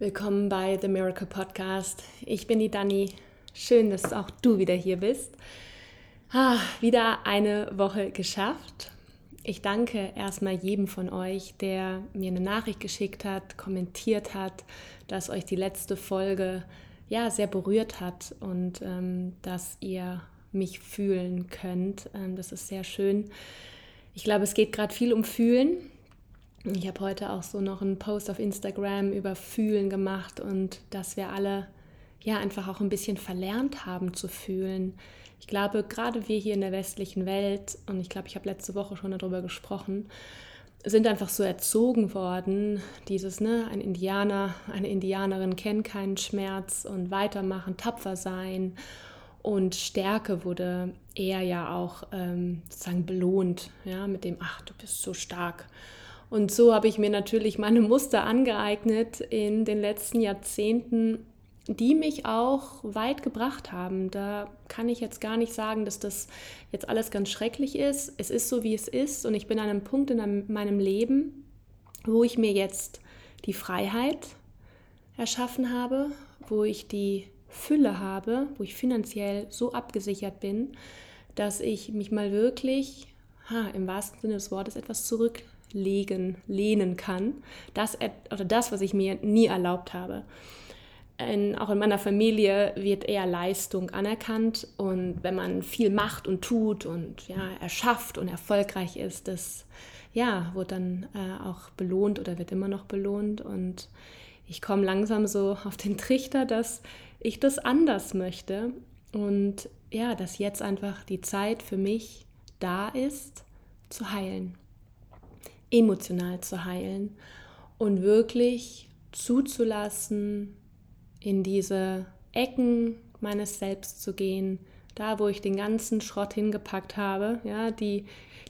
Willkommen bei The Miracle Podcast. Ich bin die Dani. Schön, dass auch du wieder hier bist. Ah, wieder eine Woche geschafft. Ich danke erstmal jedem von euch, der mir eine Nachricht geschickt hat, kommentiert hat, dass euch die letzte Folge ja sehr berührt hat und ähm, dass ihr mich fühlen könnt. Ähm, das ist sehr schön. Ich glaube, es geht gerade viel um Fühlen ich habe heute auch so noch einen Post auf Instagram über Fühlen gemacht und dass wir alle ja einfach auch ein bisschen verlernt haben zu fühlen. Ich glaube, gerade wir hier in der westlichen Welt, und ich glaube, ich habe letzte Woche schon darüber gesprochen, sind einfach so erzogen worden, dieses, ne, ein Indianer, eine Indianerin kennt keinen Schmerz und weitermachen, tapfer sein. Und Stärke wurde eher ja auch ähm, sozusagen belohnt, ja, mit dem, ach, du bist so stark. Und so habe ich mir natürlich meine Muster angeeignet in den letzten Jahrzehnten, die mich auch weit gebracht haben. Da kann ich jetzt gar nicht sagen, dass das jetzt alles ganz schrecklich ist. Es ist so, wie es ist. Und ich bin an einem Punkt in meinem Leben, wo ich mir jetzt die Freiheit erschaffen habe, wo ich die Fülle habe, wo ich finanziell so abgesichert bin, dass ich mich mal wirklich, ha, im wahrsten Sinne des Wortes, etwas zurück legen, lehnen kann. Das, oder das, was ich mir nie erlaubt habe. In, auch in meiner Familie wird eher Leistung anerkannt und wenn man viel macht und tut und ja, erschafft und erfolgreich ist, das ja, wird dann äh, auch belohnt oder wird immer noch belohnt und ich komme langsam so auf den Trichter, dass ich das anders möchte und ja, dass jetzt einfach die Zeit für mich da ist, zu heilen emotional zu heilen und wirklich zuzulassen, in diese Ecken meines Selbst zu gehen, da wo ich den ganzen Schrott hingepackt habe, ja, die,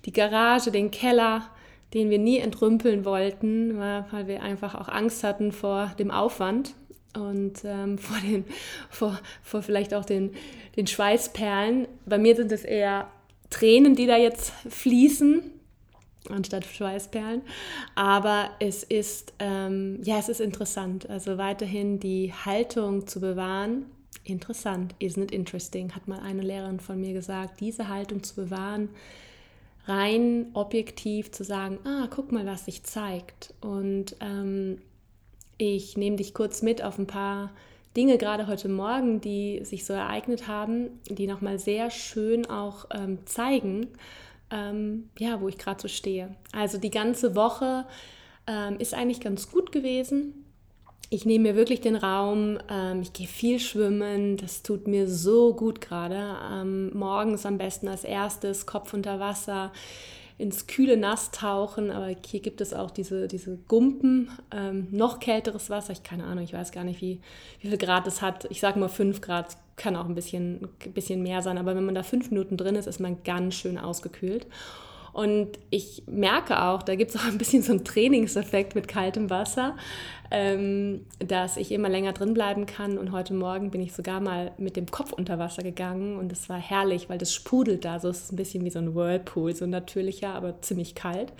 die Garage, den Keller, den wir nie entrümpeln wollten, weil wir einfach auch Angst hatten vor dem Aufwand und ähm, vor, den, vor, vor vielleicht auch den, den Schweißperlen. Bei mir sind es eher Tränen, die da jetzt fließen, anstatt Schweißperlen. Aber es ist, ähm, ja, es ist interessant. Also weiterhin die Haltung zu bewahren. Interessant, isn't it interesting, hat mal eine Lehrerin von mir gesagt, diese Haltung zu bewahren, rein objektiv zu sagen, ah, guck mal, was sich zeigt. Und ähm, ich nehme dich kurz mit auf ein paar Dinge, gerade heute Morgen, die sich so ereignet haben, die nochmal sehr schön auch ähm, zeigen, ähm, ja, wo ich gerade so stehe. Also die ganze Woche ähm, ist eigentlich ganz gut gewesen. Ich nehme mir wirklich den Raum, ähm, ich gehe viel schwimmen, das tut mir so gut gerade. Ähm, morgens am besten als erstes, Kopf unter Wasser ins kühle Nass tauchen, aber hier gibt es auch diese, diese Gumpen, ähm, noch kälteres Wasser, ich keine Ahnung, ich weiß gar nicht, wie, wie viel Grad es hat. Ich sage mal 5 Grad, kann auch ein bisschen, bisschen mehr sein, aber wenn man da fünf Minuten drin ist, ist man ganz schön ausgekühlt. Und ich merke auch, da gibt es auch ein bisschen so einen Trainingseffekt mit kaltem Wasser, ähm, dass ich immer länger drin bleiben kann. Und heute Morgen bin ich sogar mal mit dem Kopf unter Wasser gegangen und es war herrlich, weil das sprudelt da. So ist es ein bisschen wie so ein Whirlpool, so natürlicher, aber ziemlich kalt.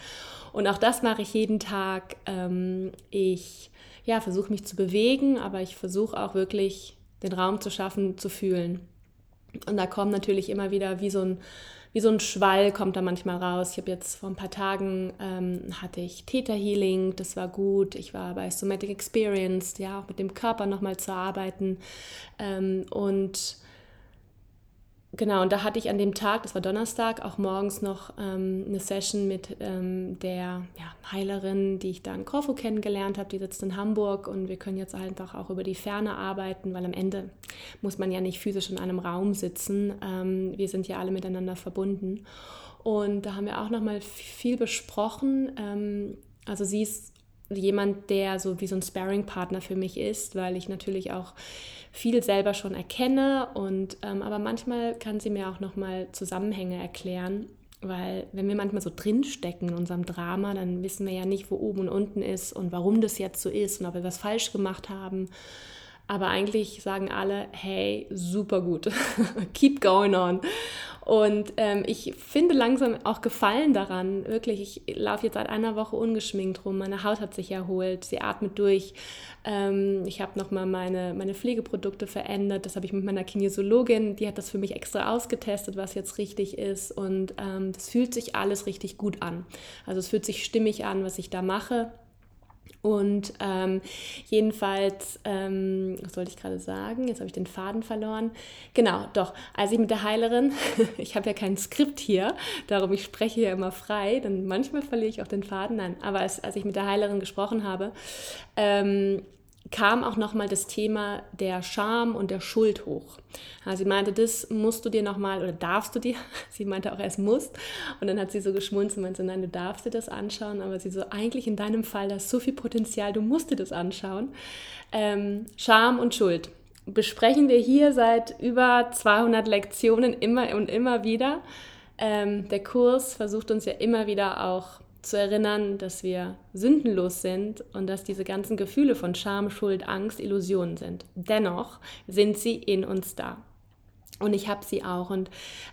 Und auch das mache ich jeden Tag. Ähm, ich ja, versuche mich zu bewegen, aber ich versuche auch wirklich den Raum zu schaffen, zu fühlen. Und da kommt natürlich immer wieder wie so ein wie so ein Schwall kommt da manchmal raus. Ich habe jetzt vor ein paar Tagen ähm, hatte ich Theta Healing, das war gut. Ich war bei Somatic Experience, ja, auch mit dem Körper nochmal zu arbeiten. Ähm, und Genau, und da hatte ich an dem Tag, das war Donnerstag, auch morgens noch ähm, eine Session mit ähm, der ja, Heilerin, die ich da in Korfu kennengelernt habe. Die sitzt in Hamburg und wir können jetzt einfach auch über die Ferne arbeiten, weil am Ende muss man ja nicht physisch in einem Raum sitzen. Ähm, wir sind ja alle miteinander verbunden. Und da haben wir auch nochmal viel besprochen. Ähm, also sie ist jemand, der so wie so ein Sparring-Partner für mich ist, weil ich natürlich auch viel selber schon erkenne und ähm, aber manchmal kann sie mir auch noch mal Zusammenhänge erklären, weil wenn wir manchmal so drinstecken in unserem Drama, dann wissen wir ja nicht, wo oben und unten ist und warum das jetzt so ist und ob wir was falsch gemacht haben. Aber eigentlich sagen alle, hey, super gut, keep going on. Und ähm, ich finde langsam auch Gefallen daran. Wirklich, ich laufe jetzt seit einer Woche ungeschminkt rum. Meine Haut hat sich erholt, sie atmet durch. Ähm, ich habe nochmal meine, meine Pflegeprodukte verändert. Das habe ich mit meiner Kinesiologin, die hat das für mich extra ausgetestet, was jetzt richtig ist. Und ähm, das fühlt sich alles richtig gut an. Also es fühlt sich stimmig an, was ich da mache. Und ähm, jedenfalls, ähm, was sollte ich gerade sagen? Jetzt habe ich den Faden verloren. Genau, doch, als ich mit der Heilerin, ich habe ja kein Skript hier, darum ich spreche ja immer frei, dann manchmal verliere ich auch den Faden. Nein, aber als, als ich mit der Heilerin gesprochen habe, ähm, kam auch nochmal das Thema der Scham und der Schuld hoch. Sie meinte, das musst du dir nochmal oder darfst du dir, sie meinte auch erst musst und dann hat sie so geschmunzelt und meinte, nein, du darfst dir das anschauen, aber sie so, eigentlich in deinem Fall, da ist so viel Potenzial, du musst dir das anschauen. Ähm, Scham und Schuld besprechen wir hier seit über 200 Lektionen immer und immer wieder. Ähm, der Kurs versucht uns ja immer wieder auch zu erinnern, dass wir sündenlos sind und dass diese ganzen Gefühle von Scham, Schuld, Angst Illusionen sind. Dennoch sind sie in uns da. Und ich habe sie auch und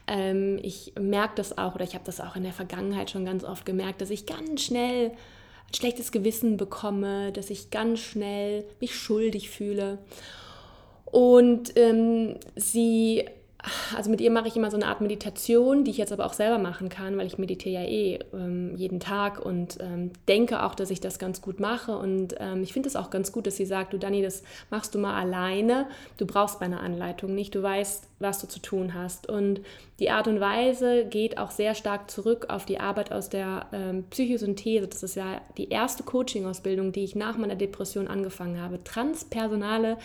ähm, ich merke das auch oder ich habe das auch in der Vergangenheit schon ganz oft gemerkt, dass ich ganz schnell ein schlechtes Gewissen bekomme, dass ich ganz schnell mich schuldig fühle. Und ähm, sie also mit ihr mache ich immer so eine Art Meditation, die ich jetzt aber auch selber machen kann, weil ich meditiere ja eh ähm, jeden Tag und ähm, denke auch, dass ich das ganz gut mache. Und ähm, ich finde es auch ganz gut, dass sie sagt, du Dani, das machst du mal alleine. Du brauchst meine Anleitung nicht. Du weißt, was du zu tun hast. Und die Art und Weise geht auch sehr stark zurück auf die Arbeit aus der ähm, Psychosynthese. Das ist ja die erste Coaching-Ausbildung, die ich nach meiner Depression angefangen habe. Transpersonale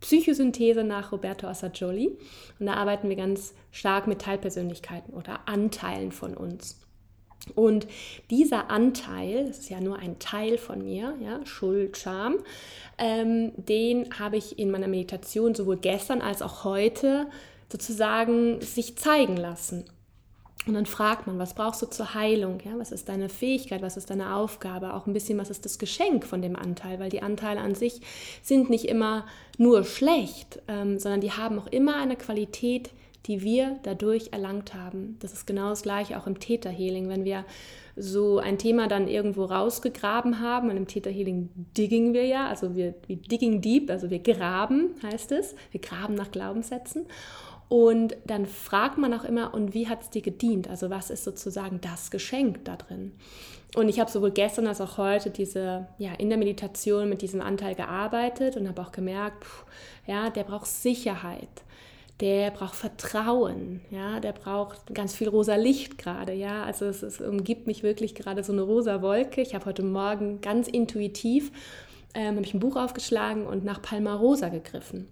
Psychosynthese nach Roberto Assagioli. Und da arbeiten wir ganz stark mit Teilpersönlichkeiten oder Anteilen von uns. Und dieser Anteil, das ist ja nur ein Teil von mir, ja, Schuld, Scham, ähm, den habe ich in meiner Meditation sowohl gestern als auch heute sozusagen sich zeigen lassen. Und dann fragt man, was brauchst du zur Heilung? Ja, was ist deine Fähigkeit? Was ist deine Aufgabe? Auch ein bisschen, was ist das Geschenk von dem Anteil? Weil die Anteile an sich sind nicht immer nur schlecht, ähm, sondern die haben auch immer eine Qualität, die wir dadurch erlangt haben. Das ist genau das gleiche auch im Täterhealing. Wenn wir so ein Thema dann irgendwo rausgegraben haben, und im Täterhealing digging wir ja, also wir, wir digging deep, also wir graben heißt es, wir graben nach Glaubenssätzen. Und dann fragt man auch immer, und wie hat es dir gedient? Also was ist sozusagen das Geschenk da drin? Und ich habe sowohl gestern als auch heute diese, ja, in der Meditation mit diesem Anteil gearbeitet und habe auch gemerkt, pff, ja, der braucht Sicherheit, der braucht Vertrauen, ja, der braucht ganz viel rosa Licht gerade, ja. Also es, es umgibt mich wirklich gerade so eine rosa Wolke. Ich habe heute Morgen ganz intuitiv ähm, habe ich ein Buch aufgeschlagen und nach Palmarosa gegriffen.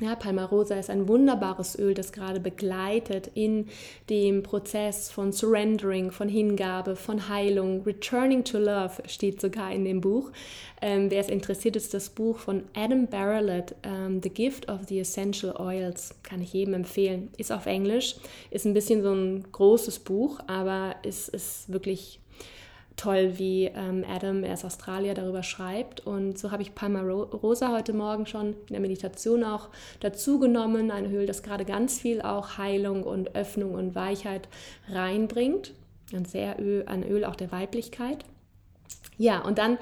Ja, Palmarosa ist ein wunderbares Öl, das gerade begleitet in dem Prozess von Surrendering, von Hingabe, von Heilung. Returning to Love steht sogar in dem Buch. Ähm, wer es interessiert, ist das Buch von Adam Barrelett, ähm, The Gift of the Essential Oils. Kann ich jedem empfehlen. Ist auf Englisch, ist ein bisschen so ein großes Buch, aber ist, ist wirklich toll, wie ähm, Adam, er ist Australier, darüber schreibt. Und so habe ich Palma Rosa heute Morgen schon in der Meditation auch dazu genommen. Ein Öl, das gerade ganz viel auch Heilung und Öffnung und Weichheit reinbringt. Ein sehr Öl, ein Öl auch der Weiblichkeit. Ja, und dann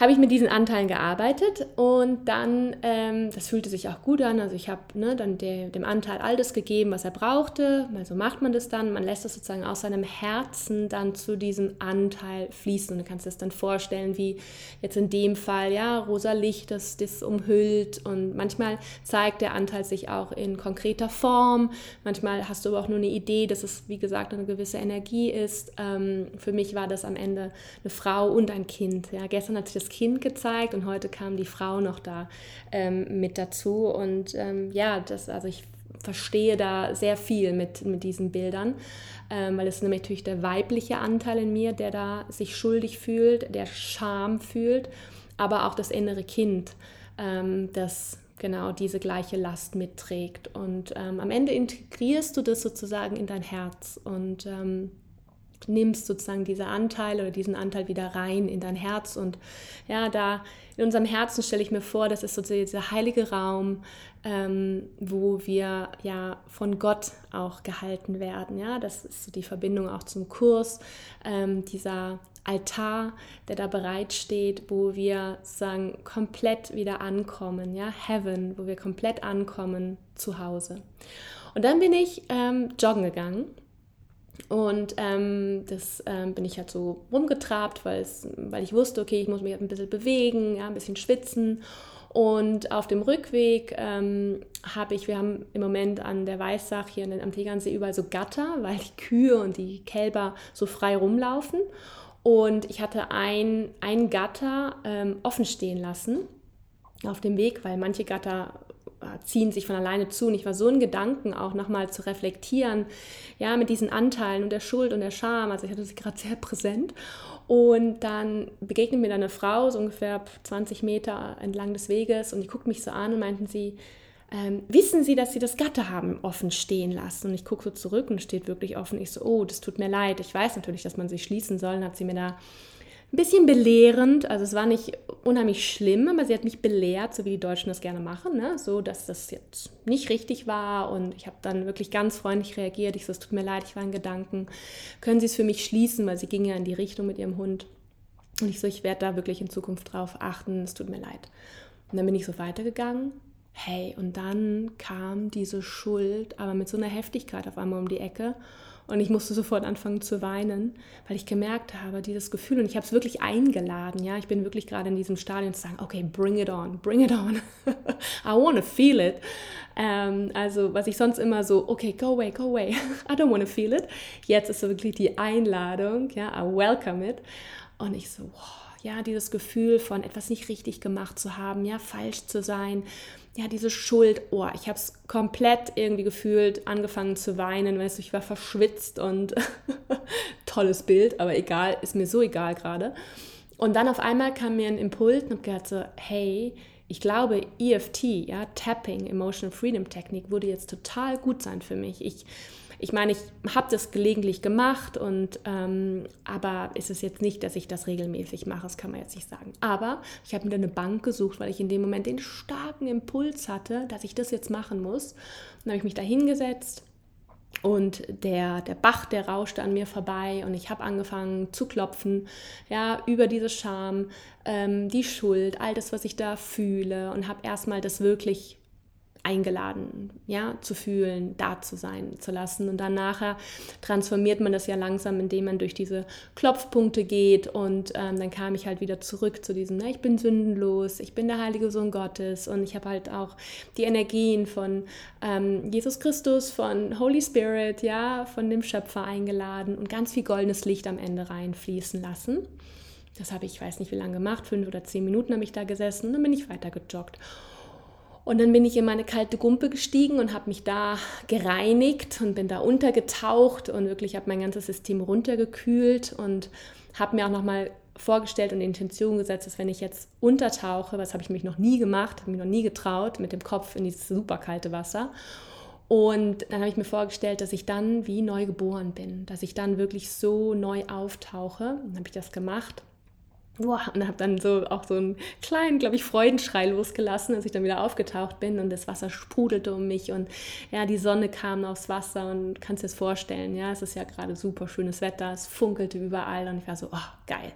habe ich mit diesen Anteilen gearbeitet und dann, ähm, das fühlte sich auch gut an. Also ich habe ne, dann der, dem Anteil all das gegeben, was er brauchte. Also macht man das dann, man lässt es sozusagen aus seinem Herzen dann zu diesem Anteil fließen. Und du kannst dir das dann vorstellen, wie jetzt in dem Fall, ja, rosa Licht, das das umhüllt. Und manchmal zeigt der Anteil sich auch in konkreter Form. Manchmal hast du aber auch nur eine Idee, dass es, wie gesagt, eine gewisse Energie ist. Ähm, für mich war das am Ende eine Frau und ein Kind. Ja, gestern hat sich das das Kind gezeigt und heute kam die Frau noch da ähm, mit dazu. Und ähm, ja, das, also ich verstehe da sehr viel mit, mit diesen Bildern, ähm, weil es nämlich natürlich der weibliche Anteil in mir, der da sich schuldig fühlt, der Scham fühlt, aber auch das innere Kind, ähm, das genau diese gleiche Last mitträgt. Und ähm, am Ende integrierst du das sozusagen in dein Herz und ähm, nimmst sozusagen diese Anteile oder diesen Anteil wieder rein in dein Herz. Und ja, da in unserem Herzen stelle ich mir vor, das ist sozusagen dieser heilige Raum, ähm, wo wir ja von Gott auch gehalten werden. Ja, das ist so die Verbindung auch zum Kurs, ähm, dieser Altar, der da bereitsteht, wo wir sagen komplett wieder ankommen, ja, Heaven, wo wir komplett ankommen zu Hause. Und dann bin ich ähm, joggen gegangen und ähm, das ähm, bin ich halt so rumgetrabt, weil, ich wusste, okay, ich muss mich ein bisschen bewegen, ja, ein bisschen schwitzen. Und auf dem Rückweg ähm, habe ich, wir haben im Moment an der Weißach hier am Tegernsee überall so Gatter, weil die Kühe und die Kälber so frei rumlaufen. Und ich hatte ein, ein Gatter ähm, offen stehen lassen auf dem Weg, weil manche Gatter ziehen sich von alleine zu. Und ich war so in Gedanken auch nochmal zu reflektieren, ja, mit diesen Anteilen und der Schuld und der Scham. Also ich hatte sie gerade sehr präsent. Und dann begegnet mir eine Frau, so ungefähr 20 Meter entlang des Weges, und die guckt mich so an und meinten sie, ähm, wissen Sie, dass Sie das Gatter haben offen stehen lassen? Und ich gucke so zurück und steht wirklich offen. Ich so, oh, das tut mir leid. Ich weiß natürlich, dass man sich schließen soll. Dann hat sie mir da ein bisschen belehrend, also es war nicht unheimlich schlimm, aber sie hat mich belehrt, so wie die Deutschen das gerne machen, ne? so dass das jetzt nicht richtig war und ich habe dann wirklich ganz freundlich reagiert. Ich so, es tut mir leid, ich war in Gedanken, können Sie es für mich schließen, weil sie ging ja in die Richtung mit ihrem Hund. Und ich so, ich werde da wirklich in Zukunft drauf achten, es tut mir leid. Und dann bin ich so weitergegangen. Hey, und dann kam diese Schuld, aber mit so einer Heftigkeit auf einmal um die Ecke. Und ich musste sofort anfangen zu weinen, weil ich gemerkt habe, dieses Gefühl, und ich habe es wirklich eingeladen, ja, ich bin wirklich gerade in diesem Stadion zu sagen, okay, bring it on, bring it on, I want to feel it. Ähm, also was ich sonst immer so, okay, go away, go away, I don't want to feel it. Jetzt ist so wirklich die Einladung, ja, I welcome it. Und ich so, wow, ja, dieses Gefühl von etwas nicht richtig gemacht zu haben, ja, falsch zu sein, ja, diese Schuld, oh, ich habe es komplett irgendwie gefühlt, angefangen zu weinen, weißt du, ich war verschwitzt und tolles Bild, aber egal, ist mir so egal gerade. Und dann auf einmal kam mir ein Impuls und habe gedacht so, hey, ich glaube, EFT, ja, Tapping, Emotional Freedom Technik, würde jetzt total gut sein für mich. Ich ich meine, ich habe das gelegentlich gemacht und ähm, aber ist es jetzt nicht, dass ich das regelmäßig mache, das kann man jetzt nicht sagen. Aber ich habe mir eine Bank gesucht, weil ich in dem Moment den starken Impuls hatte, dass ich das jetzt machen muss. Dann habe ich mich da hingesetzt und der, der Bach, der rauschte an mir vorbei und ich habe angefangen zu klopfen, ja, über diese Scham, ähm, die Schuld, all das, was ich da fühle und habe erstmal das wirklich eingeladen, ja, zu fühlen, da zu sein, zu lassen. Und dann nachher transformiert man das ja langsam, indem man durch diese Klopfpunkte geht. Und ähm, dann kam ich halt wieder zurück zu diesem, ne, ich bin sündenlos, ich bin der heilige Sohn Gottes und ich habe halt auch die Energien von ähm, Jesus Christus, von Holy Spirit, ja, von dem Schöpfer eingeladen und ganz viel goldenes Licht am Ende reinfließen lassen. Das habe ich, ich weiß nicht wie lange gemacht, fünf oder zehn Minuten habe ich da gesessen und dann bin ich weiter gejoggt. Und dann bin ich in meine kalte Gumpe gestiegen und habe mich da gereinigt und bin da untergetaucht und wirklich habe mein ganzes System runtergekühlt und habe mir auch nochmal vorgestellt und Intention gesetzt, dass wenn ich jetzt untertauche, was habe ich mich noch nie gemacht, habe mich noch nie getraut, mit dem Kopf in dieses super kalte Wasser. Und dann habe ich mir vorgestellt, dass ich dann wie neu geboren bin, dass ich dann wirklich so neu auftauche. Dann habe ich das gemacht Boah, und habe dann so auch so einen kleinen, glaube ich, Freudenschrei losgelassen, als ich dann wieder aufgetaucht bin und das Wasser sprudelte um mich und ja, die Sonne kam aufs Wasser und kannst dir das vorstellen, ja, es ist ja gerade super schönes Wetter, es funkelte überall und ich war so, oh, geil.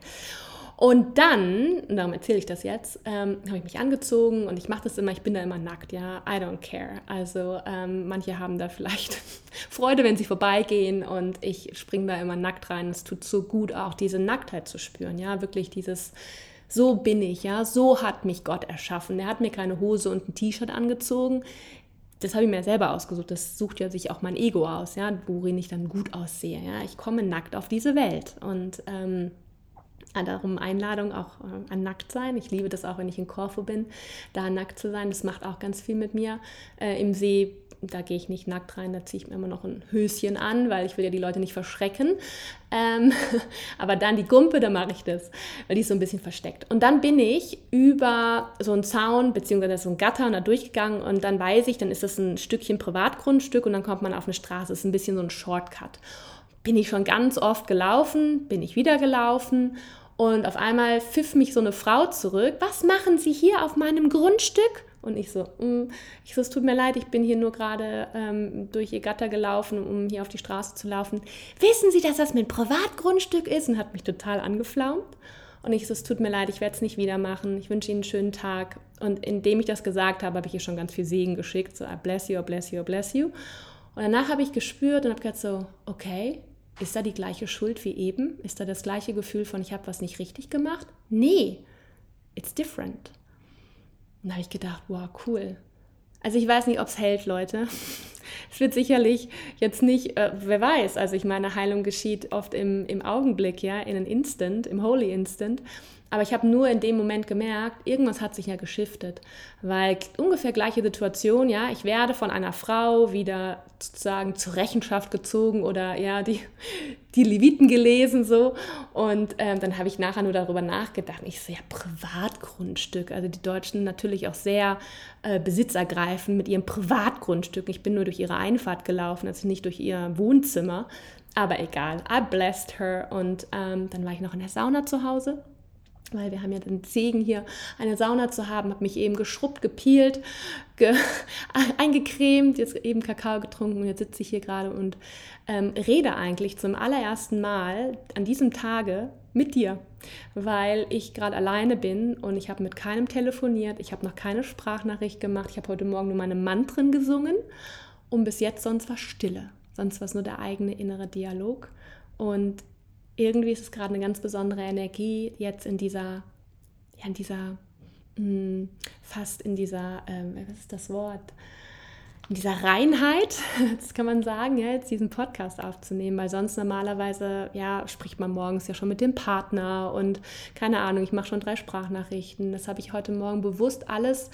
Und dann, und darum erzähle ich das jetzt, ähm, habe ich mich angezogen und ich mache das immer, ich bin da immer nackt, ja, I don't care. Also ähm, manche haben da vielleicht Freude, wenn sie vorbeigehen und ich springe da immer nackt rein. Es tut so gut, auch diese Nacktheit zu spüren, ja, wirklich dieses, so bin ich, ja, so hat mich Gott erschaffen. Er hat mir keine Hose und ein T-Shirt angezogen. Das habe ich mir selber ausgesucht. Das sucht ja sich auch mein Ego aus, ja, worin ich dann gut aussehe. Ja, ich komme nackt auf diese Welt und ähm, darum Einladung auch äh, an nackt sein. Ich liebe das auch, wenn ich in Korfu bin, da nackt zu sein. Das macht auch ganz viel mit mir. Äh, Im See, da gehe ich nicht nackt rein, da ziehe ich mir immer noch ein Höschen an, weil ich will ja die Leute nicht verschrecken. Ähm, aber dann die Gumpe, da mache ich das, weil die ist so ein bisschen versteckt. Und dann bin ich über so einen Zaun beziehungsweise so ein Gatter da durchgegangen und dann weiß ich, dann ist das ein Stückchen Privatgrundstück und dann kommt man auf eine Straße. Das ist ein bisschen so ein Shortcut bin ich schon ganz oft gelaufen, bin ich wieder gelaufen und auf einmal pfiff mich so eine Frau zurück. Was machen Sie hier auf meinem Grundstück? Und ich so, mm. ich so, es tut mir leid, ich bin hier nur gerade ähm, durch ihr Gatter gelaufen, um hier auf die Straße zu laufen. Wissen Sie, dass das mein Privatgrundstück ist? Und hat mich total angeflaumt. Und ich so, es tut mir leid, ich werde es nicht wieder machen. Ich wünsche Ihnen einen schönen Tag. Und indem ich das gesagt habe, habe ich ihr schon ganz viel Segen geschickt. So, I bless you, I bless you, I bless you. Und danach habe ich gespürt und habe gedacht so, okay, ist da die gleiche Schuld wie eben? Ist da das gleiche Gefühl von, ich habe was nicht richtig gemacht? Nee, it's different. Und da habe ich gedacht, wow, cool. Also ich weiß nicht, ob es hält, Leute. Es wird sicherlich jetzt nicht, äh, wer weiß, also ich meine, Heilung geschieht oft im, im Augenblick, ja, in einem Instant, im Holy Instant. Aber ich habe nur in dem Moment gemerkt, irgendwas hat sich ja geschiftet. Weil ungefähr gleiche Situation, ja, ich werde von einer Frau wieder sozusagen zur Rechenschaft gezogen oder ja, die, die Leviten gelesen so. Und ähm, dann habe ich nachher nur darüber nachgedacht. Ich so, ja, Privatgrundstück. Also die Deutschen natürlich auch sehr äh, besitzergreifend mit ihrem Privatgrundstück. Ich bin nur durch ihre Einfahrt gelaufen, also nicht durch ihr Wohnzimmer. Aber egal, I blessed her. Und ähm, dann war ich noch in der Sauna zu Hause weil wir haben ja den Segen hier, eine Sauna zu haben, habe mich eben geschrubbt, gepielt, ge eingecremt, jetzt eben Kakao getrunken. Und jetzt sitze ich hier gerade und ähm, rede eigentlich zum allerersten Mal an diesem Tage mit dir, weil ich gerade alleine bin und ich habe mit keinem telefoniert, ich habe noch keine Sprachnachricht gemacht, ich habe heute Morgen nur meine Mantren gesungen. Und bis jetzt sonst war Stille, sonst war es nur der eigene innere Dialog. Und irgendwie ist es gerade eine ganz besondere Energie jetzt in dieser, ja, in dieser, mh, hm, fast in dieser, ähm, was ist das Wort? In dieser Reinheit, das kann man sagen, ja, jetzt diesen Podcast aufzunehmen, weil sonst normalerweise, ja, spricht man morgens ja schon mit dem Partner und keine Ahnung, ich mache schon drei Sprachnachrichten. Das habe ich heute Morgen bewusst alles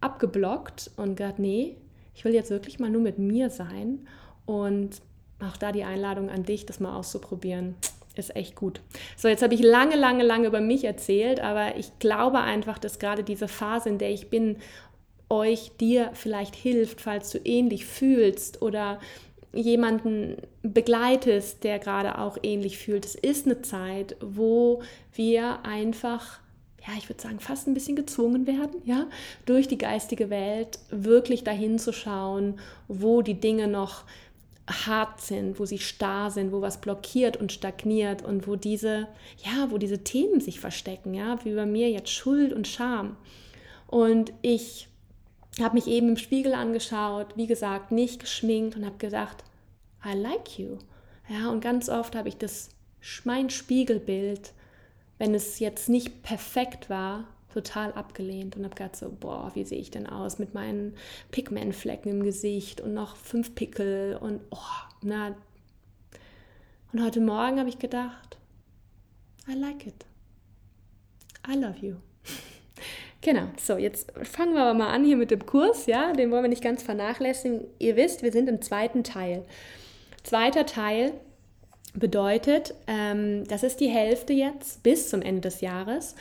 abgeblockt und gesagt, nee, ich will jetzt wirklich mal nur mit mir sein und auch da die Einladung an dich, das mal auszuprobieren ist echt gut. So, jetzt habe ich lange, lange, lange über mich erzählt, aber ich glaube einfach, dass gerade diese Phase, in der ich bin, euch, dir vielleicht hilft, falls du ähnlich fühlst oder jemanden begleitest, der gerade auch ähnlich fühlt. Es ist eine Zeit, wo wir einfach ja, ich würde sagen, fast ein bisschen gezwungen werden, ja, durch die geistige Welt wirklich dahin zu schauen, wo die Dinge noch hart sind, wo sie starr sind, wo was blockiert und stagniert und wo diese, ja, wo diese Themen sich verstecken, ja, wie bei mir jetzt Schuld und Scham. Und ich habe mich eben im Spiegel angeschaut, wie gesagt, nicht geschminkt und habe gedacht, I like you. Ja, und ganz oft habe ich das mein Spiegelbild, wenn es jetzt nicht perfekt war, total abgelehnt und habe gedacht so, boah, wie sehe ich denn aus mit meinen Pigmentflecken im Gesicht und noch fünf Pickel und oh, na. Und heute Morgen habe ich gedacht, I like it. I love you. Genau, so jetzt fangen wir aber mal an hier mit dem Kurs, ja, den wollen wir nicht ganz vernachlässigen. Ihr wisst, wir sind im zweiten Teil. Zweiter Teil bedeutet, ähm, das ist die Hälfte jetzt bis zum Ende des Jahres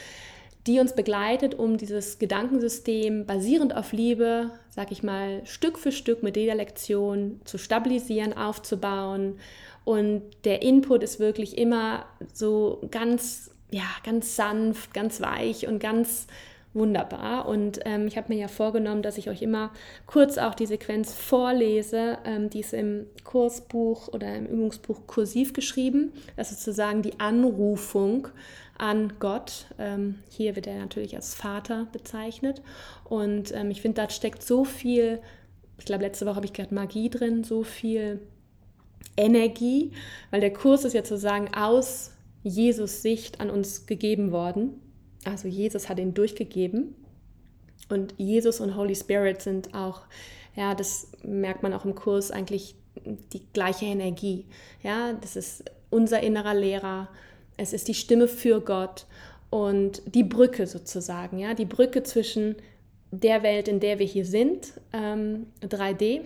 die uns begleitet, um dieses Gedankensystem basierend auf Liebe, sag ich mal, Stück für Stück mit jeder Lektion zu stabilisieren, aufzubauen. Und der Input ist wirklich immer so ganz, ja, ganz sanft, ganz weich und ganz wunderbar. Und ähm, ich habe mir ja vorgenommen, dass ich euch immer kurz auch die Sequenz vorlese. Ähm, die ist im Kursbuch oder im Übungsbuch kursiv geschrieben. Das ist sozusagen die Anrufung an Gott. Ähm, hier wird er natürlich als Vater bezeichnet. Und ähm, ich finde, da steckt so viel, ich glaube, letzte Woche habe ich gerade Magie drin, so viel Energie, weil der Kurs ist ja sozusagen aus Jesus Sicht an uns gegeben worden. Also Jesus hat ihn durchgegeben. Und Jesus und Holy Spirit sind auch, ja, das merkt man auch im Kurs, eigentlich die gleiche Energie. Ja, das ist unser innerer Lehrer, es ist die Stimme für Gott und die Brücke sozusagen, ja, die Brücke zwischen der Welt, in der wir hier sind, ähm, 3D.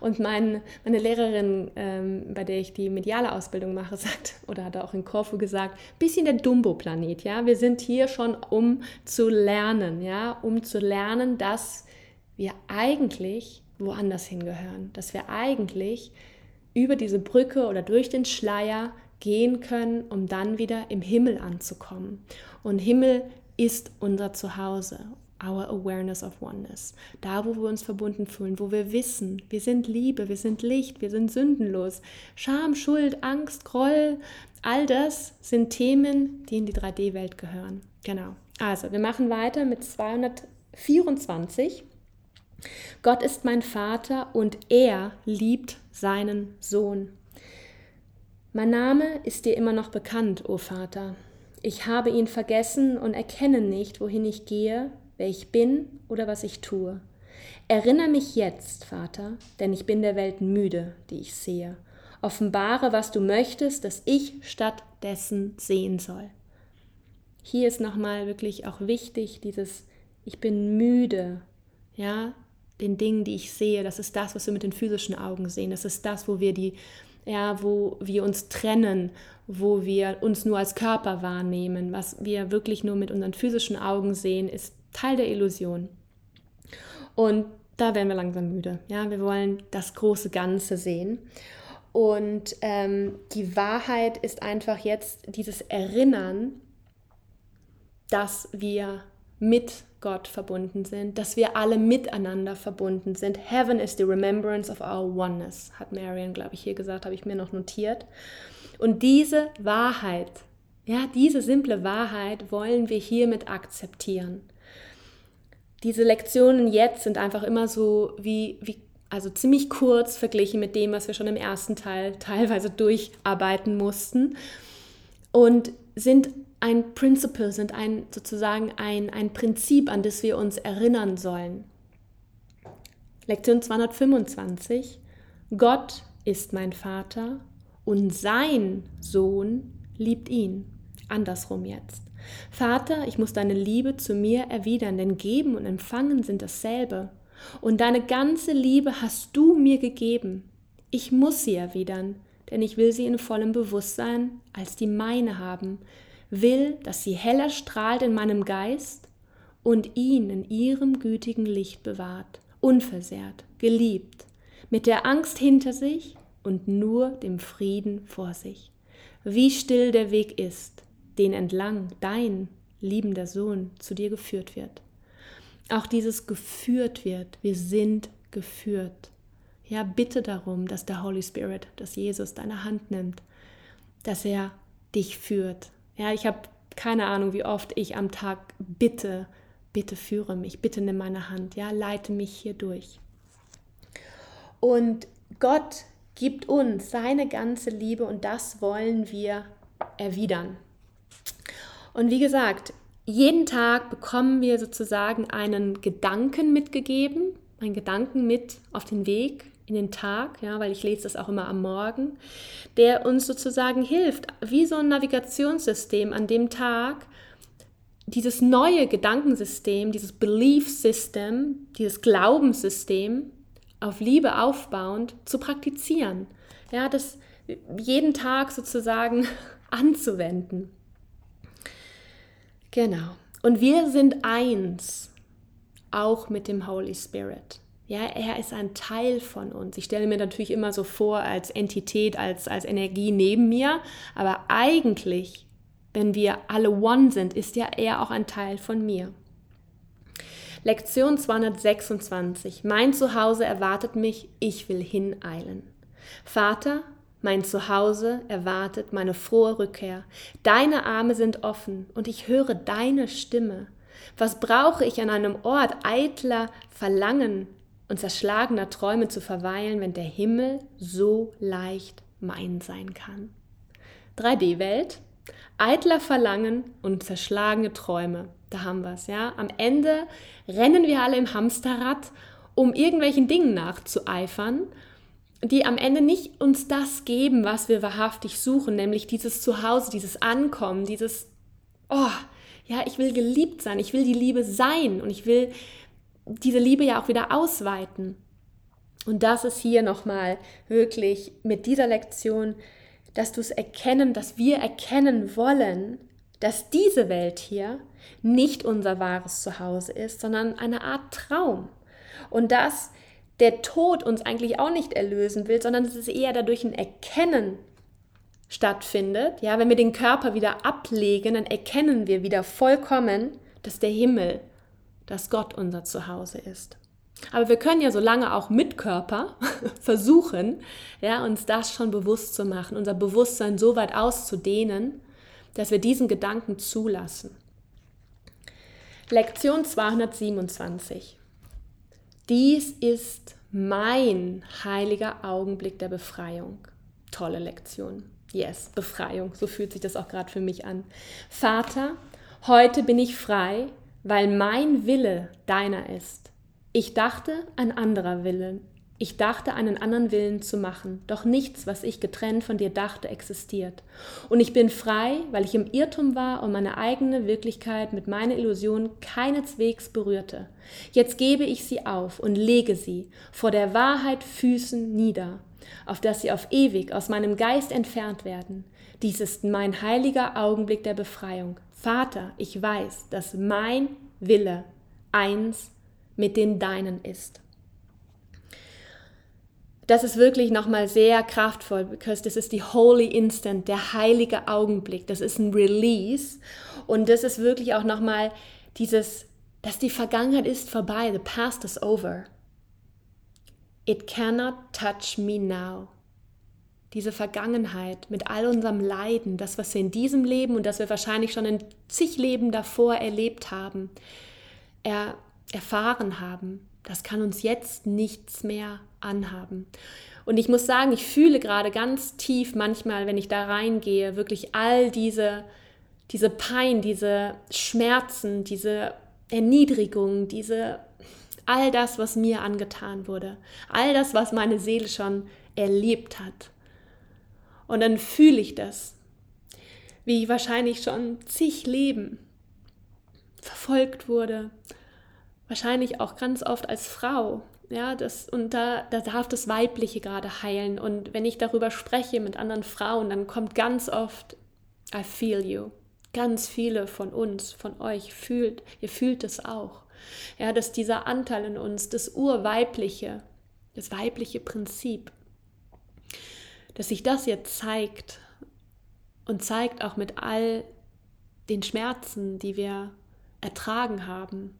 Und mein, meine Lehrerin, ähm, bei der ich die mediale Ausbildung mache, sagt, oder hat auch in Korfu gesagt, bisschen der Dumbo-Planet, ja. Wir sind hier schon, um zu lernen, ja, um zu lernen, dass wir eigentlich woanders hingehören, dass wir eigentlich über diese Brücke oder durch den Schleier gehen können, um dann wieder im Himmel anzukommen. Und Himmel ist unser Zuhause, our awareness of oneness. Da, wo wir uns verbunden fühlen, wo wir wissen, wir sind Liebe, wir sind Licht, wir sind sündenlos. Scham, Schuld, Angst, Groll, all das sind Themen, die in die 3D-Welt gehören. Genau. Also, wir machen weiter mit 224. Gott ist mein Vater und er liebt seinen Sohn. Mein Name ist dir immer noch bekannt, o Vater. Ich habe ihn vergessen und erkenne nicht, wohin ich gehe, wer ich bin oder was ich tue. Erinnere mich jetzt, Vater, denn ich bin der Welt müde, die ich sehe. Offenbare, was du möchtest, dass ich stattdessen sehen soll. Hier ist nochmal wirklich auch wichtig, dieses Ich bin müde, ja, den Dingen, die ich sehe. Das ist das, was wir mit den physischen Augen sehen. Das ist das, wo wir die ja, wo wir uns trennen, wo wir uns nur als Körper wahrnehmen, was wir wirklich nur mit unseren physischen Augen sehen, ist Teil der Illusion. Und da werden wir langsam müde. Ja, wir wollen das große Ganze sehen. Und ähm, die Wahrheit ist einfach jetzt dieses Erinnern, dass wir mit Gott verbunden sind, dass wir alle miteinander verbunden sind. Heaven is the remembrance of our oneness, hat Marian, glaube ich, hier gesagt, habe ich mir noch notiert. Und diese Wahrheit, ja, diese simple Wahrheit wollen wir hiermit akzeptieren. Diese Lektionen jetzt sind einfach immer so wie, wie also ziemlich kurz verglichen mit dem, was wir schon im ersten Teil teilweise durcharbeiten mussten und sind ein Principle, sind ein, sozusagen ein, ein Prinzip, an das wir uns erinnern sollen. Lektion 225. Gott ist mein Vater und sein Sohn liebt ihn. Andersrum jetzt. Vater, ich muss deine Liebe zu mir erwidern, denn geben und empfangen sind dasselbe. Und deine ganze Liebe hast du mir gegeben. Ich muss sie erwidern, denn ich will sie in vollem Bewusstsein als die meine haben, will, dass sie heller strahlt in meinem Geist und ihn in ihrem gütigen Licht bewahrt, unversehrt, geliebt, mit der Angst hinter sich und nur dem Frieden vor sich. Wie still der Weg ist, den entlang dein liebender Sohn zu dir geführt wird. Auch dieses geführt wird, wir sind geführt. Ja, bitte darum, dass der Holy Spirit, dass Jesus deine Hand nimmt, dass er dich führt, ja, ich habe keine Ahnung, wie oft ich am Tag bitte, bitte führe mich, bitte nimm meine Hand, ja, leite mich hier durch. Und Gott gibt uns seine ganze Liebe und das wollen wir erwidern. Und wie gesagt, jeden Tag bekommen wir sozusagen einen Gedanken mitgegeben, einen Gedanken mit auf den Weg, in den Tag, ja, weil ich lese das auch immer am Morgen, der uns sozusagen hilft, wie so ein Navigationssystem an dem Tag, dieses neue Gedankensystem, dieses Belief System, dieses Glaubenssystem auf Liebe aufbauend zu praktizieren. Ja, das jeden Tag sozusagen anzuwenden. Genau. Und wir sind eins, auch mit dem Holy Spirit. Ja, er ist ein Teil von uns. Ich stelle mir natürlich immer so vor als Entität, als, als Energie neben mir, aber eigentlich, wenn wir alle One sind, ist ja er auch ein Teil von mir. Lektion 226. Mein Zuhause erwartet mich, ich will hineilen. Vater, mein Zuhause erwartet meine frohe Rückkehr. Deine Arme sind offen und ich höre deine Stimme. Was brauche ich an einem Ort eitler Verlangen, und zerschlagener Träume zu verweilen, wenn der Himmel so leicht mein sein kann. 3D-Welt, eitler Verlangen und zerschlagene Träume. Da haben wir es, ja. Am Ende rennen wir alle im Hamsterrad, um irgendwelchen Dingen nachzueifern, die am Ende nicht uns das geben, was wir wahrhaftig suchen, nämlich dieses Zuhause, dieses Ankommen, dieses, oh, ja, ich will geliebt sein, ich will die Liebe sein und ich will diese Liebe ja auch wieder ausweiten. Und das ist hier nochmal wirklich mit dieser Lektion, dass du es erkennen, dass wir erkennen wollen, dass diese Welt hier nicht unser wahres Zuhause ist, sondern eine Art Traum. Und dass der Tod uns eigentlich auch nicht erlösen will, sondern es ist eher dadurch ein Erkennen stattfindet. Ja, wenn wir den Körper wieder ablegen, dann erkennen wir wieder vollkommen, dass der Himmel, dass Gott unser Zuhause ist. Aber wir können ja so lange auch mit Körper versuchen, ja, uns das schon bewusst zu machen, unser Bewusstsein so weit auszudehnen, dass wir diesen Gedanken zulassen. Lektion 227. Dies ist mein heiliger Augenblick der Befreiung. Tolle Lektion. Yes, Befreiung. So fühlt sich das auch gerade für mich an. Vater, heute bin ich frei, weil mein Wille deiner ist. Ich dachte, ein anderer Wille. Ich dachte, einen anderen Willen zu machen, doch nichts, was ich getrennt von dir dachte, existiert. Und ich bin frei, weil ich im Irrtum war und meine eigene Wirklichkeit mit meiner Illusion keineswegs berührte. Jetzt gebe ich sie auf und lege sie vor der Wahrheit Füßen nieder, auf dass sie auf ewig aus meinem Geist entfernt werden. Dies ist mein heiliger Augenblick der Befreiung. Vater, ich weiß, dass mein Wille eins mit dem deinen ist. Das ist wirklich nochmal sehr kraftvoll, because das ist die Holy Instant, der heilige Augenblick. Das ist ein Release. Und das ist wirklich auch nochmal dieses, dass die Vergangenheit ist vorbei. The past is over. It cannot touch me now. Diese Vergangenheit mit all unserem Leiden, das, was wir in diesem Leben und das wir wahrscheinlich schon in zig Leben davor erlebt haben, er erfahren haben, das kann uns jetzt nichts mehr anhaben. Und ich muss sagen, ich fühle gerade ganz tief manchmal, wenn ich da reingehe, wirklich all diese, diese Pein, diese Schmerzen, diese Erniedrigung, diese, all das, was mir angetan wurde, all das, was meine Seele schon erlebt hat. Und dann fühle ich das, wie ich wahrscheinlich schon zig Leben verfolgt wurde, wahrscheinlich auch ganz oft als Frau. Ja, das, und da, da darf das Weibliche gerade heilen. Und wenn ich darüber spreche mit anderen Frauen, dann kommt ganz oft, I feel you. Ganz viele von uns, von euch fühlt, ihr fühlt es auch. Ja, dass dieser Anteil in uns, das Urweibliche, das weibliche Prinzip, dass sich das jetzt zeigt und zeigt auch mit all den Schmerzen, die wir ertragen haben,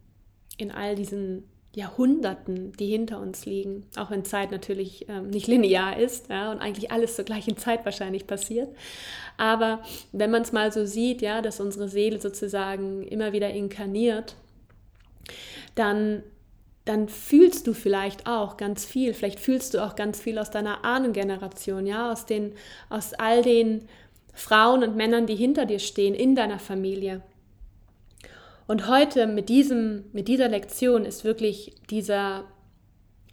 in all diesen Jahrhunderten, die hinter uns liegen, auch wenn Zeit natürlich ähm, nicht linear ist ja, und eigentlich alles zur gleichen Zeit wahrscheinlich passiert. Aber wenn man es mal so sieht, ja, dass unsere Seele sozusagen immer wieder inkarniert, dann, dann fühlst du vielleicht auch ganz viel, vielleicht fühlst du auch ganz viel aus deiner Ahnengeneration, ja, aus, den, aus all den Frauen und Männern, die hinter dir stehen, in deiner Familie. Und heute mit, diesem, mit dieser Lektion ist wirklich dieser,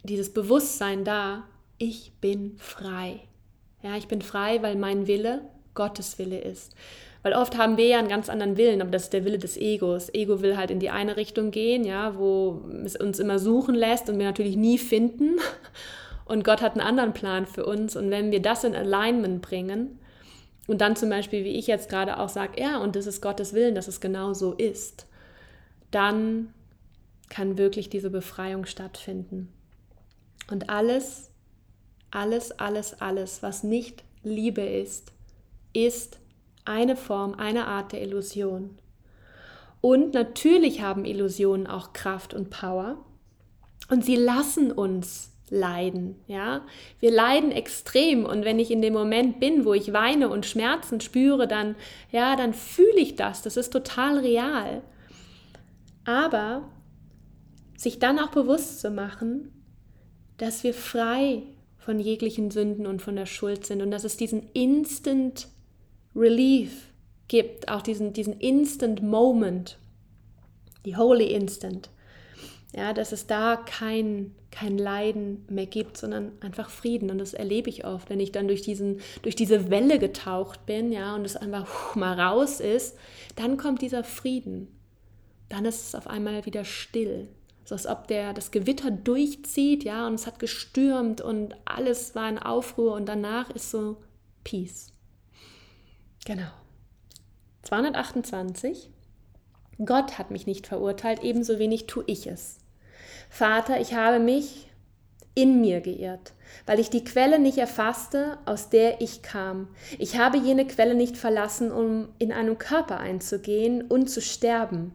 dieses Bewusstsein da, ich bin frei. Ja, ich bin frei, weil mein Wille Gottes Wille ist. Weil oft haben wir ja einen ganz anderen Willen, aber das ist der Wille des Egos. Ego will halt in die eine Richtung gehen, ja, wo es uns immer suchen lässt und wir natürlich nie finden. Und Gott hat einen anderen Plan für uns. Und wenn wir das in Alignment bringen und dann zum Beispiel, wie ich jetzt gerade auch sage, ja, und das ist Gottes Willen, dass es genau so ist, dann kann wirklich diese Befreiung stattfinden. Und alles, alles, alles, alles, was nicht Liebe ist, ist eine Form, eine Art der Illusion. Und natürlich haben Illusionen auch Kraft und Power. Und sie lassen uns leiden, ja? Wir leiden extrem und wenn ich in dem Moment bin, wo ich weine und Schmerzen spüre, dann ja, dann fühle ich das, das ist total real. Aber sich dann auch bewusst zu machen, dass wir frei von jeglichen Sünden und von der Schuld sind und dass es diesen Instant Relief gibt, auch diesen, diesen Instant Moment, die Holy Instant. Ja, dass es da kein, kein Leiden mehr gibt, sondern einfach Frieden. Und das erlebe ich oft, wenn ich dann durch, diesen, durch diese Welle getaucht bin, ja, und es einfach mal raus ist, dann kommt dieser Frieden dann ist es auf einmal wieder still. So als ob der, das Gewitter durchzieht, ja, und es hat gestürmt und alles war in Aufruhr und danach ist so Peace. Genau. 228. Gott hat mich nicht verurteilt, ebenso wenig tue ich es. Vater, ich habe mich in mir geirrt, weil ich die Quelle nicht erfasste, aus der ich kam. Ich habe jene Quelle nicht verlassen, um in einem Körper einzugehen und zu sterben.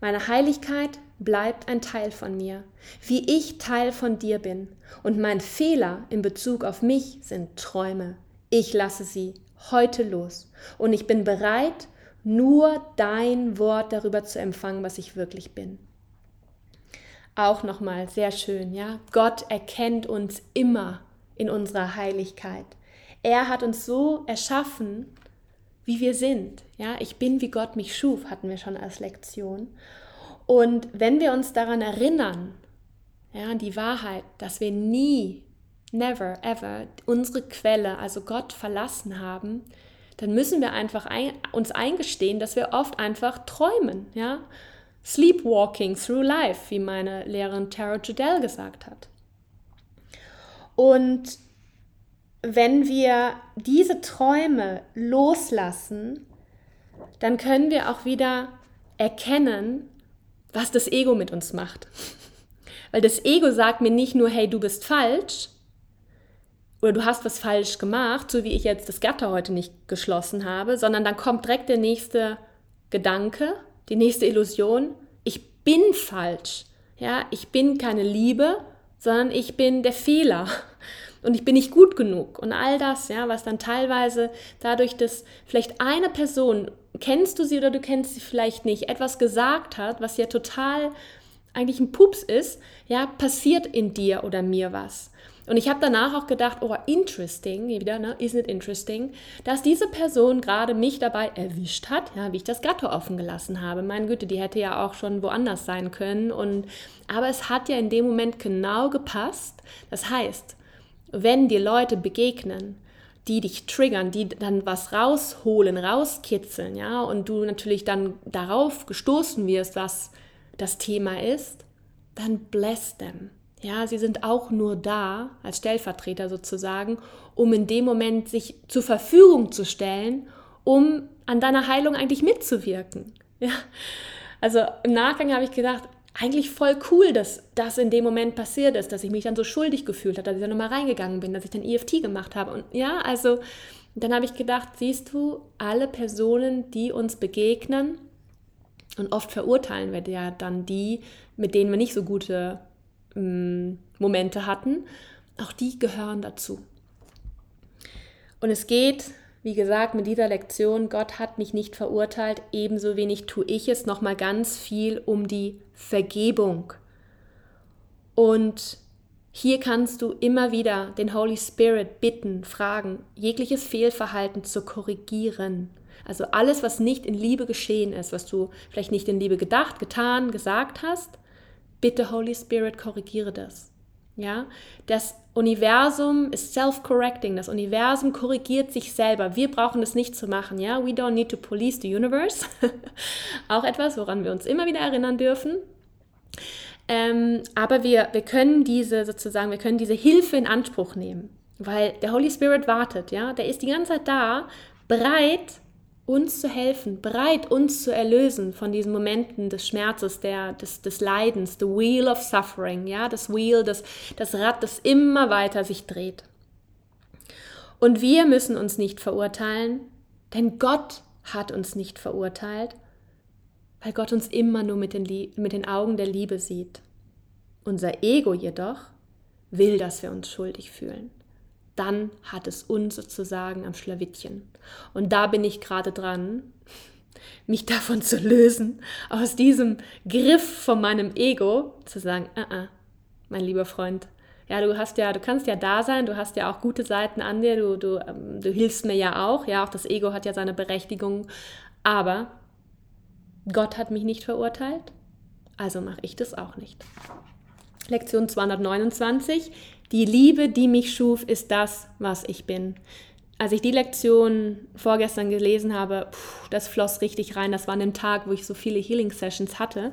Meine Heiligkeit bleibt ein Teil von mir, wie ich Teil von dir bin. Und mein Fehler in Bezug auf mich sind Träume. Ich lasse sie heute los. Und ich bin bereit, nur dein Wort darüber zu empfangen, was ich wirklich bin. Auch nochmal sehr schön, ja. Gott erkennt uns immer in unserer Heiligkeit. Er hat uns so erschaffen, wie wir sind. Ja, ich bin wie Gott mich schuf, hatten wir schon als Lektion. Und wenn wir uns daran erinnern, ja, die Wahrheit, dass wir nie, never, ever unsere Quelle, also Gott, verlassen haben, dann müssen wir einfach ein, uns eingestehen, dass wir oft einfach träumen, ja. Sleepwalking through life, wie meine Lehrerin Tara Judell gesagt hat. Und wenn wir diese Träume loslassen, dann können wir auch wieder erkennen, was das Ego mit uns macht. Weil das Ego sagt mir nicht nur, hey, du bist falsch oder du hast was falsch gemacht, so wie ich jetzt das Gatter heute nicht geschlossen habe, sondern dann kommt direkt der nächste Gedanke, die nächste Illusion, ich bin falsch. Ja, ich bin keine Liebe, sondern ich bin der Fehler und ich bin nicht gut genug und all das, ja, was dann teilweise dadurch, dass vielleicht eine Person, kennst du sie oder du kennst sie vielleicht nicht, etwas gesagt hat, was ja total eigentlich ein Pups ist, ja, passiert in dir oder mir was. Und ich habe danach auch gedacht, oh, interesting, wieder, ne, isn't it interesting, dass diese Person gerade mich dabei erwischt hat, ja, wie ich das Gatto offen gelassen habe. Meine Güte, die hätte ja auch schon woanders sein können. Und, aber es hat ja in dem Moment genau gepasst. Das heißt, wenn dir Leute begegnen, die dich triggern, die dann was rausholen, rauskitzeln, ja, und du natürlich dann darauf gestoßen wirst, was das Thema ist, dann bless them. Ja, sie sind auch nur da, als Stellvertreter sozusagen, um in dem Moment sich zur Verfügung zu stellen, um an deiner Heilung eigentlich mitzuwirken. Ja, also im Nachgang habe ich gedacht, eigentlich voll cool, dass das in dem Moment passiert ist, dass ich mich dann so schuldig gefühlt habe, dass ich dann nochmal reingegangen bin, dass ich dann EFT gemacht habe. Und ja, also dann habe ich gedacht, siehst du, alle Personen, die uns begegnen, und oft verurteilen wir ja dann die, mit denen wir nicht so gute ähm, Momente hatten, auch die gehören dazu. Und es geht wie gesagt, mit dieser Lektion, Gott hat mich nicht verurteilt, ebenso wenig tue ich es, nochmal ganz viel um die Vergebung. Und hier kannst du immer wieder den Holy Spirit bitten, fragen, jegliches Fehlverhalten zu korrigieren. Also alles, was nicht in Liebe geschehen ist, was du vielleicht nicht in Liebe gedacht, getan, gesagt hast, bitte Holy Spirit, korrigiere das. Ja, das Universum ist self-correcting. Das Universum korrigiert sich selber. Wir brauchen das nicht zu machen. Ja, we don't need to police the universe. Auch etwas, woran wir uns immer wieder erinnern dürfen. Ähm, aber wir, wir können diese sozusagen, wir können diese Hilfe in Anspruch nehmen, weil der Holy Spirit wartet. Ja, der ist die ganze Zeit da, bereit uns zu helfen, bereit, uns zu erlösen von diesen Momenten des Schmerzes, der, des, des Leidens, the wheel of suffering, ja, das Wheel, das, das Rad, das immer weiter sich dreht. Und wir müssen uns nicht verurteilen, denn Gott hat uns nicht verurteilt, weil Gott uns immer nur mit den, mit den Augen der Liebe sieht. Unser Ego jedoch will, dass wir uns schuldig fühlen dann hat es uns sozusagen am Schlawittchen. Und da bin ich gerade dran, mich davon zu lösen, aus diesem Griff von meinem Ego, zu sagen, uh -uh, mein lieber Freund, ja, du hast ja, du kannst ja da sein, du hast ja auch gute Seiten an dir, du, du, ähm, du hilfst mir ja auch, ja, auch das Ego hat ja seine Berechtigung, aber Gott hat mich nicht verurteilt, also mache ich das auch nicht. Lektion 229. Die Liebe, die mich schuf, ist das, was ich bin. Als ich die Lektion vorgestern gelesen habe, pff, das floss richtig rein. Das war an dem Tag, wo ich so viele Healing Sessions hatte.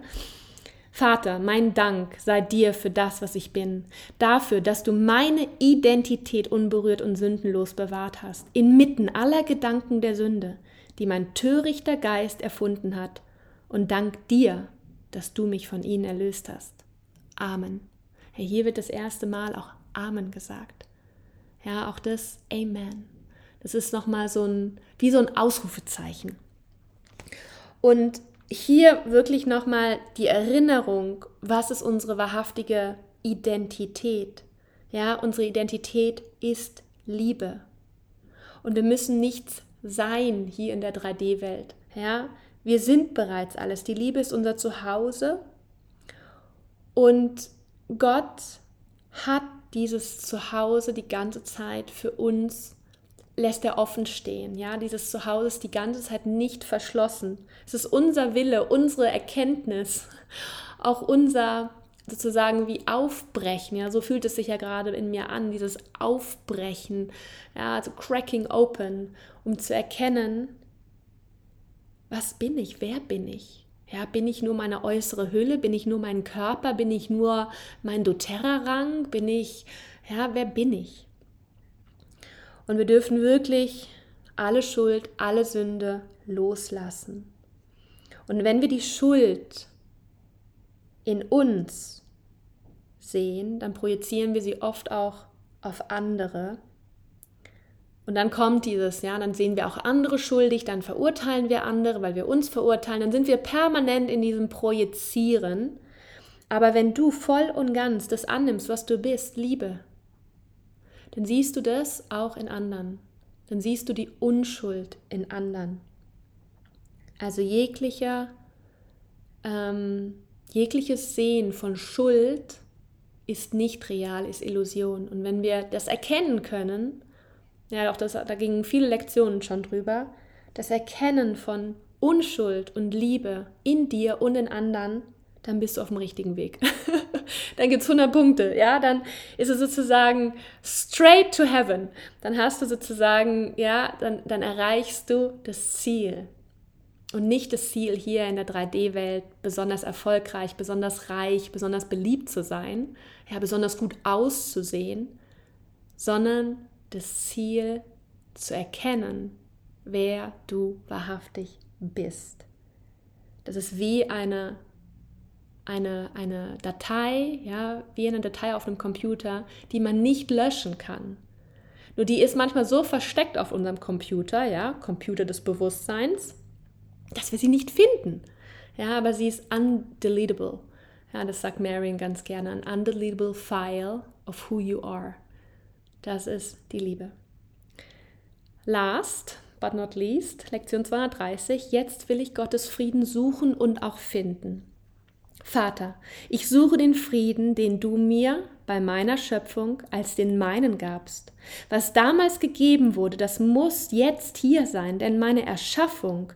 Vater, mein Dank sei dir für das, was ich bin, dafür, dass du meine Identität unberührt und sündenlos bewahrt hast, inmitten aller Gedanken der Sünde, die mein törichter Geist erfunden hat, und dank dir, dass du mich von ihnen erlöst hast. Amen. Hier wird das erste Mal auch Amen gesagt. Ja, auch das Amen. Das ist nochmal so ein, wie so ein Ausrufezeichen. Und hier wirklich nochmal die Erinnerung, was ist unsere wahrhaftige Identität? Ja, unsere Identität ist Liebe. Und wir müssen nichts sein hier in der 3D-Welt. Ja, wir sind bereits alles. Die Liebe ist unser Zuhause. Und Gott hat dieses Zuhause die ganze Zeit für uns lässt er offen stehen. Ja, dieses Zuhause ist die ganze Zeit nicht verschlossen. Es ist unser Wille, unsere Erkenntnis, auch unser sozusagen wie Aufbrechen. Ja, so fühlt es sich ja gerade in mir an, dieses Aufbrechen, ja, also cracking open, um zu erkennen, was bin ich, wer bin ich? Ja, bin ich nur meine äußere Hülle? Bin ich nur mein Körper? Bin ich nur mein doTERRA-Rang? Bin ich, ja, wer bin ich? Und wir dürfen wirklich alle Schuld, alle Sünde loslassen. Und wenn wir die Schuld in uns sehen, dann projizieren wir sie oft auch auf andere und dann kommt dieses, ja, dann sehen wir auch andere schuldig, dann verurteilen wir andere, weil wir uns verurteilen, dann sind wir permanent in diesem Projizieren. Aber wenn du voll und ganz das annimmst, was du bist, Liebe, dann siehst du das auch in anderen. Dann siehst du die Unschuld in anderen. Also jeglicher, ähm, jegliches Sehen von Schuld ist nicht real, ist Illusion. Und wenn wir das erkennen können, ja, auch das, da gingen viele Lektionen schon drüber. Das Erkennen von Unschuld und Liebe in dir und in anderen, dann bist du auf dem richtigen Weg. dann gibt es 100 Punkte, ja, dann ist es sozusagen straight to heaven. Dann hast du sozusagen, ja, dann, dann erreichst du das Ziel. Und nicht das Ziel hier in der 3D-Welt, besonders erfolgreich, besonders reich, besonders beliebt zu sein, ja, besonders gut auszusehen, sondern das Ziel zu erkennen, wer du wahrhaftig bist. Das ist wie eine, eine, eine Datei, ja, wie eine Datei auf einem Computer, die man nicht löschen kann. Nur die ist manchmal so versteckt auf unserem Computer, ja, Computer des Bewusstseins, dass wir sie nicht finden. Ja, aber sie ist undeletable. Ja, das sagt Marion ganz gerne, an undeletable file of who you are. Das ist die Liebe. Last but not least, Lektion 230. Jetzt will ich Gottes Frieden suchen und auch finden. Vater, ich suche den Frieden, den du mir bei meiner Schöpfung als den meinen gabst. Was damals gegeben wurde, das muss jetzt hier sein, denn meine Erschaffung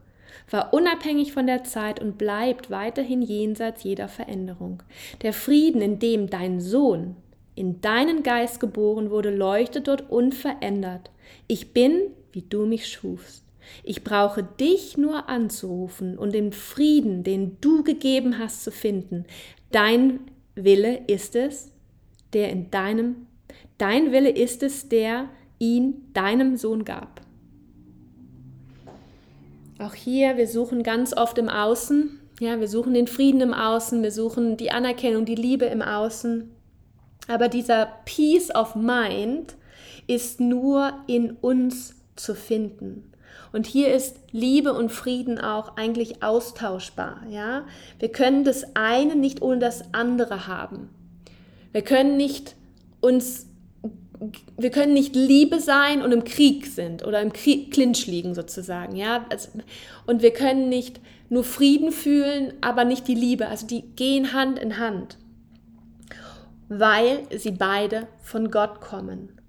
war unabhängig von der Zeit und bleibt weiterhin jenseits jeder Veränderung. Der Frieden, in dem dein Sohn, in deinen Geist geboren wurde, leuchtet dort unverändert. Ich bin, wie du mich schufst. Ich brauche dich nur anzurufen und den Frieden, den du gegeben hast, zu finden. Dein Wille ist es, der in deinem, dein Wille ist es, der ihn deinem Sohn gab. Auch hier, wir suchen ganz oft im Außen, ja, wir suchen den Frieden im Außen, wir suchen die Anerkennung, die Liebe im Außen. Aber dieser Peace of Mind ist nur in uns zu finden. Und hier ist Liebe und Frieden auch eigentlich austauschbar. Ja? Wir können das eine nicht ohne das andere haben. Wir können nicht uns, wir können nicht Liebe sein und im Krieg sind oder im Krieg, Clinch liegen sozusagen. Ja? Also, und wir können nicht nur Frieden fühlen, aber nicht die Liebe. Also die gehen Hand in Hand weil sie beide von Gott kommen.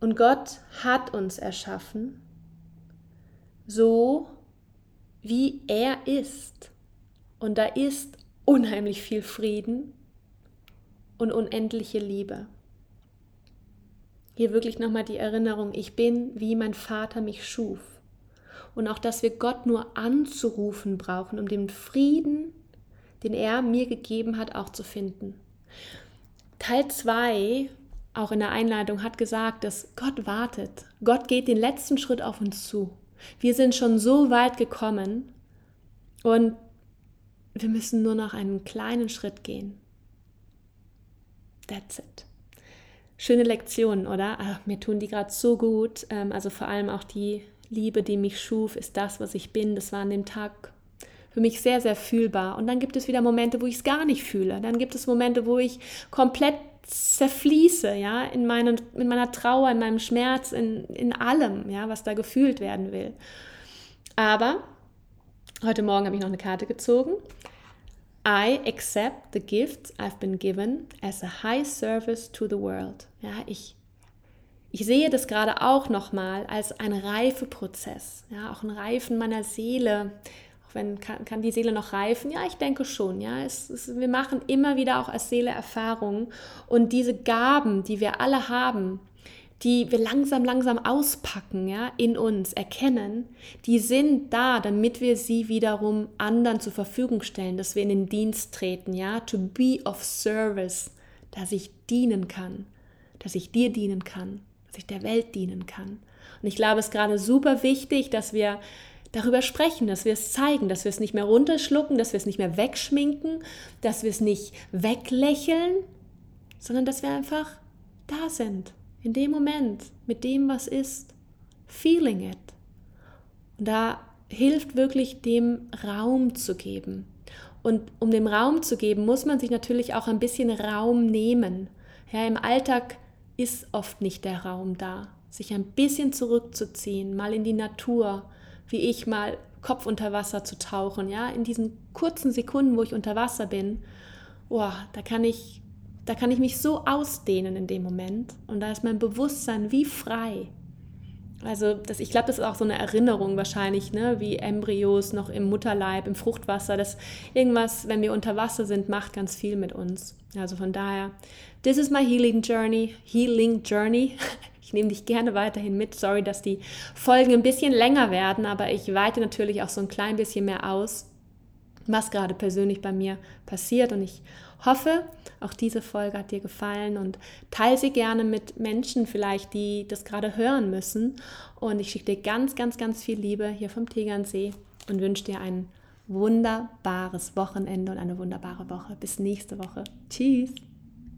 Und Gott hat uns erschaffen, so wie er ist. Und da ist unheimlich viel Frieden und unendliche Liebe. Hier wirklich nochmal die Erinnerung, ich bin, wie mein Vater mich schuf. Und auch, dass wir Gott nur anzurufen brauchen, um den Frieden, den er mir gegeben hat, auch zu finden. Teil 2, auch in der Einleitung, hat gesagt, dass Gott wartet. Gott geht den letzten Schritt auf uns zu. Wir sind schon so weit gekommen und wir müssen nur noch einen kleinen Schritt gehen. That's it. schöne Lektionen, oder? Ach, mir tun die gerade so gut. Ähm, also vor allem auch die Liebe, die mich schuf, ist das, was ich bin. Das war an dem Tag für mich sehr, sehr fühlbar. Und dann gibt es wieder Momente, wo ich es gar nicht fühle. Dann gibt es Momente, wo ich komplett zerfließe, ja, in, meinen, in meiner Trauer, in meinem Schmerz, in, in allem, ja, was da gefühlt werden will. Aber heute Morgen habe ich noch eine Karte gezogen. I accept the gifts I've been given as a high service to the world. Ja, ich, ich sehe das gerade auch nochmal als ein Reifeprozess, ja, auch ein Reifen meiner Seele, wenn kann, kann die Seele noch reifen? Ja, ich denke schon. Ja, es, es, wir machen immer wieder auch als Seele Erfahrungen und diese Gaben, die wir alle haben, die wir langsam, langsam auspacken, ja, in uns erkennen, die sind da, damit wir sie wiederum anderen zur Verfügung stellen, dass wir in den Dienst treten, ja, to be of service, dass ich dienen kann, dass ich dir dienen kann, dass ich der Welt dienen kann. Und ich glaube, es ist gerade super wichtig, dass wir darüber sprechen, dass wir es zeigen, dass wir es nicht mehr runterschlucken, dass wir es nicht mehr wegschminken, dass wir es nicht weglächeln, sondern dass wir einfach da sind, in dem Moment, mit dem, was ist, feeling it. Und da hilft wirklich dem Raum zu geben. Und um dem Raum zu geben, muss man sich natürlich auch ein bisschen Raum nehmen. Ja, Im Alltag ist oft nicht der Raum da. Sich ein bisschen zurückzuziehen, mal in die Natur, wie ich mal Kopf unter Wasser zu tauchen, ja, in diesen kurzen Sekunden, wo ich unter Wasser bin, oh, da kann ich, da kann ich mich so ausdehnen in dem Moment und da ist mein Bewusstsein wie frei. Also das, ich glaube, das ist auch so eine Erinnerung wahrscheinlich, ne, wie Embryos noch im Mutterleib, im Fruchtwasser, dass irgendwas, wenn wir unter Wasser sind, macht ganz viel mit uns. Also von daher, this is my healing journey, healing journey. Ich nehme dich gerne weiterhin mit. Sorry, dass die Folgen ein bisschen länger werden, aber ich weite natürlich auch so ein klein bisschen mehr aus, was gerade persönlich bei mir passiert. Und ich hoffe, auch diese Folge hat dir gefallen und teile sie gerne mit Menschen vielleicht, die das gerade hören müssen. Und ich schicke dir ganz, ganz, ganz viel Liebe hier vom Tegernsee und wünsche dir ein wunderbares Wochenende und eine wunderbare Woche. Bis nächste Woche. Tschüss.